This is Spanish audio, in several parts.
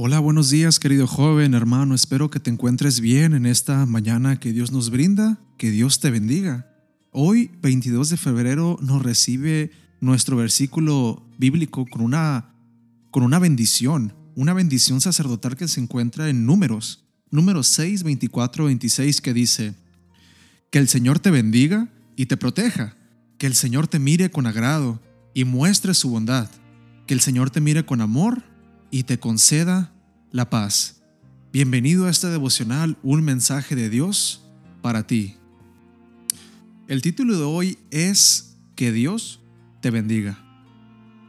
Hola, buenos días querido joven, hermano, espero que te encuentres bien en esta mañana que Dios nos brinda, que Dios te bendiga. Hoy, 22 de febrero, nos recibe nuestro versículo bíblico con una, con una bendición, una bendición sacerdotal que se encuentra en números, números 6, 24, 26, que dice, que el Señor te bendiga y te proteja, que el Señor te mire con agrado y muestre su bondad, que el Señor te mire con amor y te conceda la paz. Bienvenido a este devocional, un mensaje de Dios para ti. El título de hoy es Que Dios te bendiga.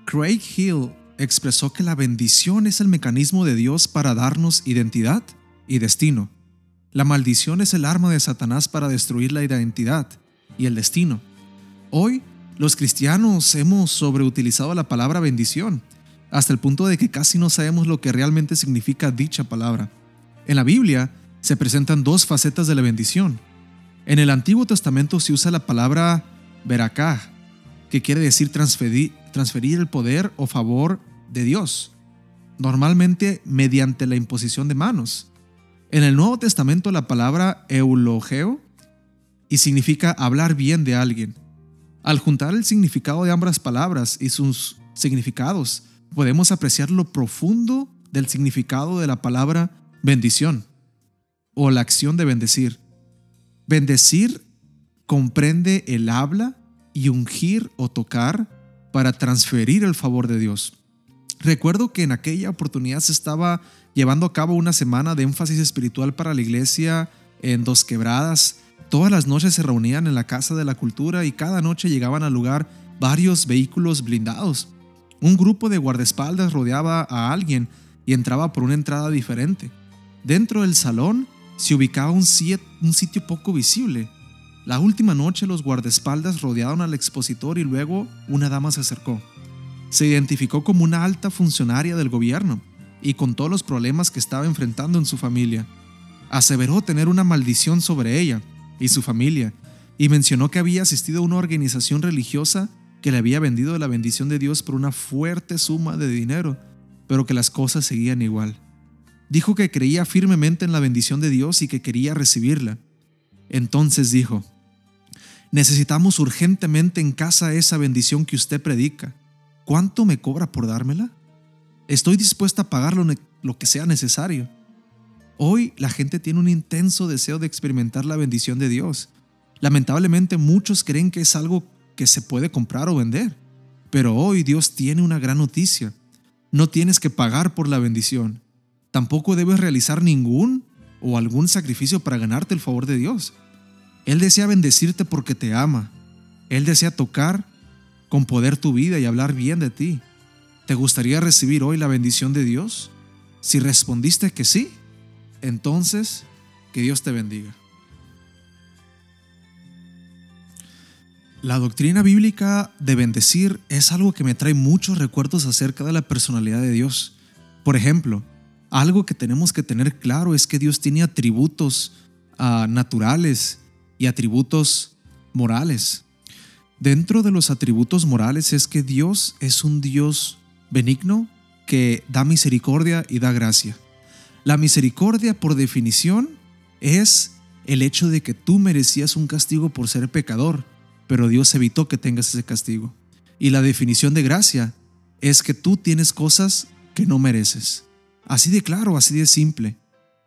Craig Hill expresó que la bendición es el mecanismo de Dios para darnos identidad y destino. La maldición es el arma de Satanás para destruir la identidad y el destino. Hoy, los cristianos hemos sobreutilizado la palabra bendición hasta el punto de que casi no sabemos lo que realmente significa dicha palabra. En la Biblia se presentan dos facetas de la bendición. En el Antiguo Testamento se usa la palabra veracá, que quiere decir transferir, transferir el poder o favor de Dios, normalmente mediante la imposición de manos. En el Nuevo Testamento la palabra eulogeo y significa hablar bien de alguien. Al juntar el significado de ambas palabras y sus significados, podemos apreciar lo profundo del significado de la palabra bendición o la acción de bendecir. Bendecir comprende el habla y ungir o tocar para transferir el favor de Dios. Recuerdo que en aquella oportunidad se estaba llevando a cabo una semana de énfasis espiritual para la iglesia en Dos Quebradas. Todas las noches se reunían en la Casa de la Cultura y cada noche llegaban al lugar varios vehículos blindados. Un grupo de guardaespaldas rodeaba a alguien y entraba por una entrada diferente. Dentro del salón se ubicaba un, sitio poco visible. La última noche los guardaespaldas rodearon al expositor y luego una dama se acercó. Se identificó como una alta funcionaria del gobierno y con todos los problemas que estaba enfrentando en su familia. Aseveró tener una maldición sobre ella y su familia y mencionó que había asistido a una organización religiosa que le había vendido la bendición de Dios por una fuerte suma de dinero, pero que las cosas seguían igual. Dijo que creía firmemente en la bendición de Dios y que quería recibirla. Entonces dijo, necesitamos urgentemente en casa esa bendición que usted predica. ¿Cuánto me cobra por dármela? Estoy dispuesta a pagar lo, lo que sea necesario. Hoy la gente tiene un intenso deseo de experimentar la bendición de Dios. Lamentablemente muchos creen que es algo que se puede comprar o vender. Pero hoy Dios tiene una gran noticia. No tienes que pagar por la bendición. Tampoco debes realizar ningún o algún sacrificio para ganarte el favor de Dios. Él desea bendecirte porque te ama. Él desea tocar con poder tu vida y hablar bien de ti. ¿Te gustaría recibir hoy la bendición de Dios? Si respondiste que sí, entonces que Dios te bendiga. La doctrina bíblica de bendecir es algo que me trae muchos recuerdos acerca de la personalidad de Dios. Por ejemplo, algo que tenemos que tener claro es que Dios tiene atributos ah, naturales y atributos morales. Dentro de los atributos morales es que Dios es un Dios benigno que da misericordia y da gracia. La misericordia, por definición, es el hecho de que tú merecías un castigo por ser pecador pero Dios evitó que tengas ese castigo. Y la definición de gracia es que tú tienes cosas que no mereces. Así de claro, así de simple.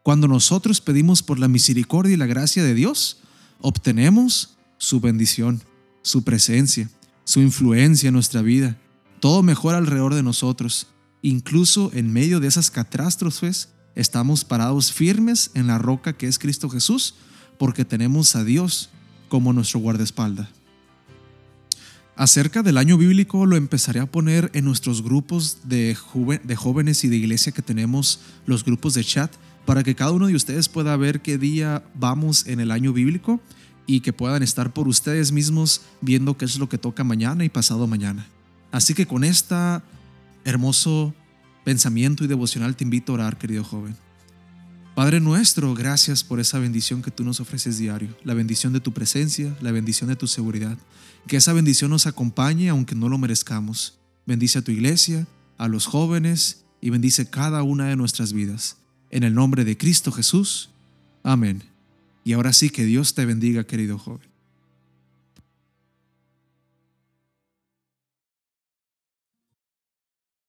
Cuando nosotros pedimos por la misericordia y la gracia de Dios, obtenemos su bendición, su presencia, su influencia en nuestra vida. Todo mejora alrededor de nosotros. Incluso en medio de esas catástrofes, estamos parados firmes en la roca que es Cristo Jesús, porque tenemos a Dios como nuestro guardaespaldas. Acerca del año bíblico lo empezaré a poner en nuestros grupos de, de, jóvenes y de iglesia que tenemos, los grupos de chat, para que cada uno de ustedes pueda ver qué día vamos en el año bíblico y que puedan estar por ustedes mismos viendo qué es lo que toca mañana y pasado mañana. Así que con este hermoso pensamiento y devocional te invito a orar, querido joven. Padre nuestro, gracias por esa bendición que tú nos ofreces diario, la bendición de tu presencia, la bendición de tu seguridad. Que esa bendición nos acompañe aunque no lo merezcamos. Bendice a tu iglesia, a los jóvenes y bendice cada una de nuestras vidas. En el nombre de Cristo Jesús. Amén. Y ahora sí que Dios te bendiga, querido joven.